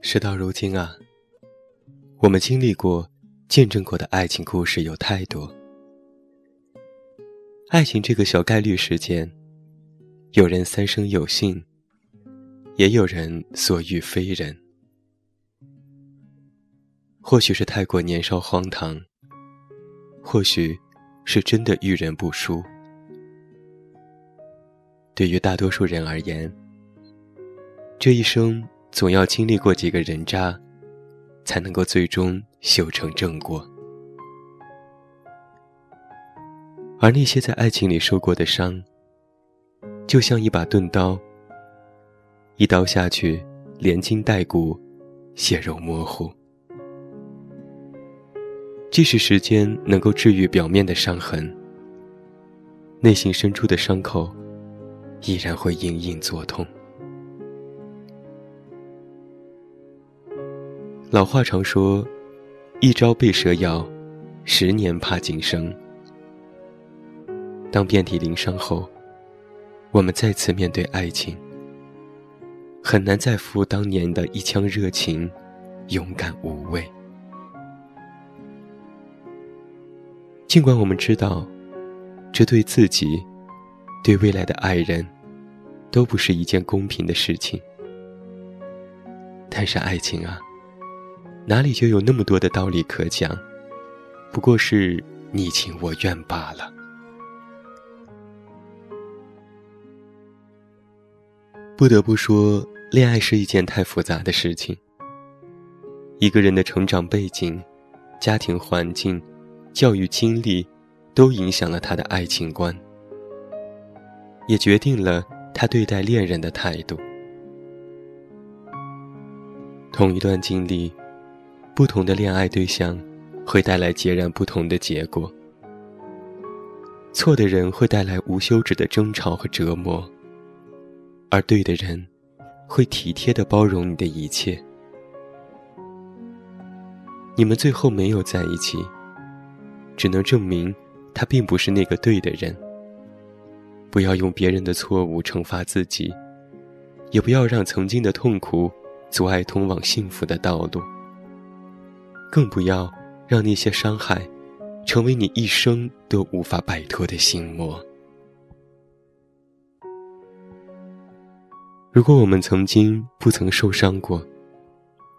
事到如今啊，我们经历过、见证过的爱情故事有太多。爱情这个小概率事件，有人三生有幸，也有人所遇非人。或许是太过年少荒唐，或许是真的遇人不淑。对于大多数人而言，这一生总要经历过几个人渣，才能够最终修成正果。而那些在爱情里受过的伤，就像一把钝刀，一刀下去，连筋带骨，血肉模糊。即使时间能够治愈表面的伤痕，内心深处的伤口依然会隐隐作痛。老话常说：“一朝被蛇咬，十年怕井绳。”当遍体鳞伤后，我们再次面对爱情，很难再复当年的一腔热情，勇敢无畏。尽管我们知道，这对自己、对未来的爱人，都不是一件公平的事情。但是爱情啊，哪里就有那么多的道理可讲？不过是你情我愿罢了。不得不说，恋爱是一件太复杂的事情。一个人的成长背景、家庭环境。教育经历，都影响了他的爱情观，也决定了他对待恋人的态度。同一段经历，不同的恋爱对象，会带来截然不同的结果。错的人会带来无休止的争吵和折磨，而对的人，会体贴的包容你的一切。你们最后没有在一起。只能证明，他并不是那个对的人。不要用别人的错误惩罚自己，也不要让曾经的痛苦阻碍通往幸福的道路。更不要让那些伤害，成为你一生都无法摆脱的心魔。如果我们曾经不曾受伤过，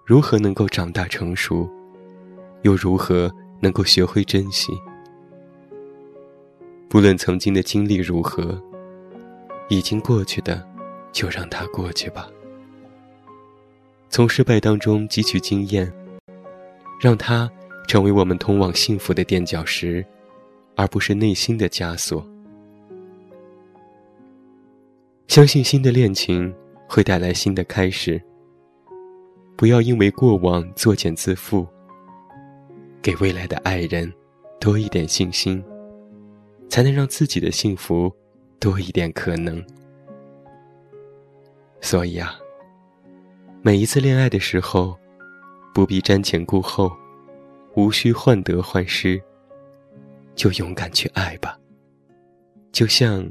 如何能够长大成熟？又如何？能够学会珍惜，不论曾经的经历如何，已经过去的，就让它过去吧。从失败当中汲取经验，让它成为我们通往幸福的垫脚石，而不是内心的枷锁。相信新的恋情会带来新的开始。不要因为过往作茧自缚。给未来的爱人多一点信心，才能让自己的幸福多一点可能。所以啊，每一次恋爱的时候，不必瞻前顾后，无需患得患失，就勇敢去爱吧。就像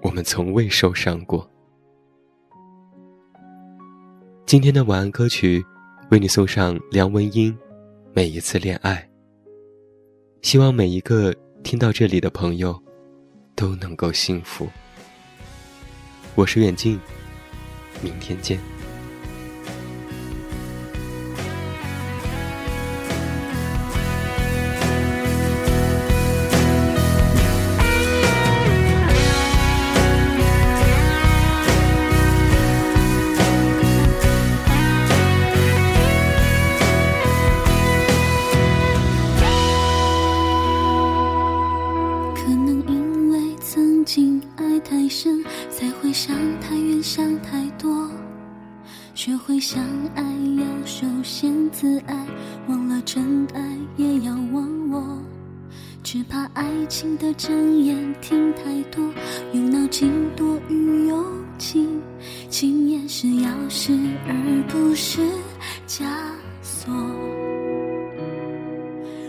我们从未受伤过。今天的晚安歌曲，为你送上梁文音。每一次恋爱，希望每一个听到这里的朋友都能够幸福。我是远近，明天见。才会想太远，想太多。学会相爱要首先自爱，忘了真爱也要忘我。只怕爱情的真言听太多，用脑筋多于用情。情言是钥匙，而不是枷锁。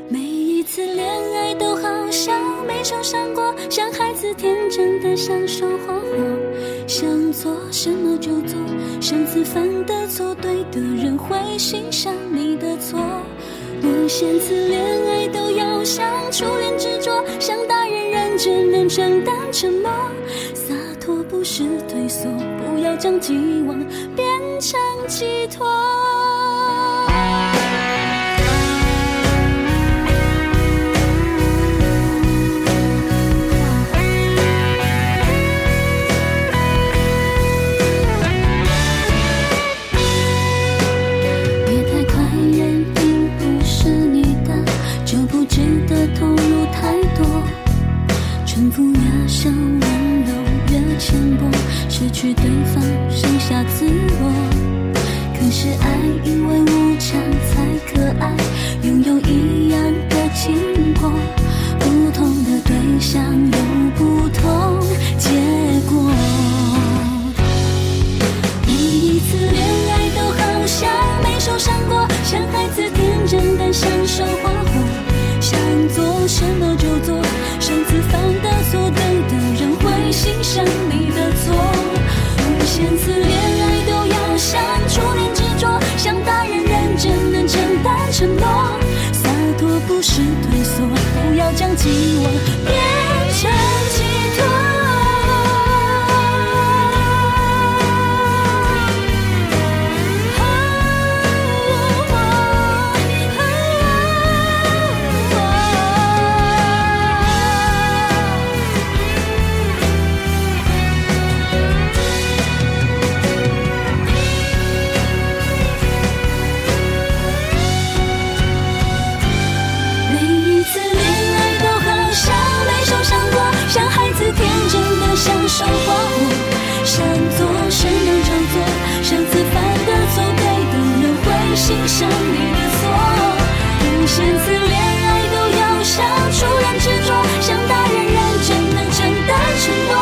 每一次恋爱都好像没受伤过。像天真地享受花火，想做什么就做，上次犯的错，对的人会欣赏你的错。我先次恋爱都要像初恋执着，像大人认真能承担沉默，洒脱不是退缩，不要将寄望变成寄托。反复越深，温柔越浅薄，失去对方，剩下自我。可是爱因为无常才可爱，拥有一样的经过，不同的对象是退缩，不要将寄望次恋爱都好像没受伤过，像孩子天真的享受花火，想做什么就做，上次犯的错，对的人会欣赏你的错。无限次恋爱都要像初恋执着，像大人认真能承担承诺，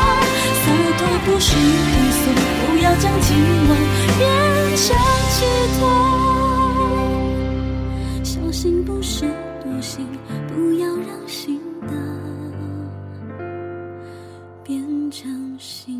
洒脱不是退缩，不要将寄望不是多心，不要让心的变成心。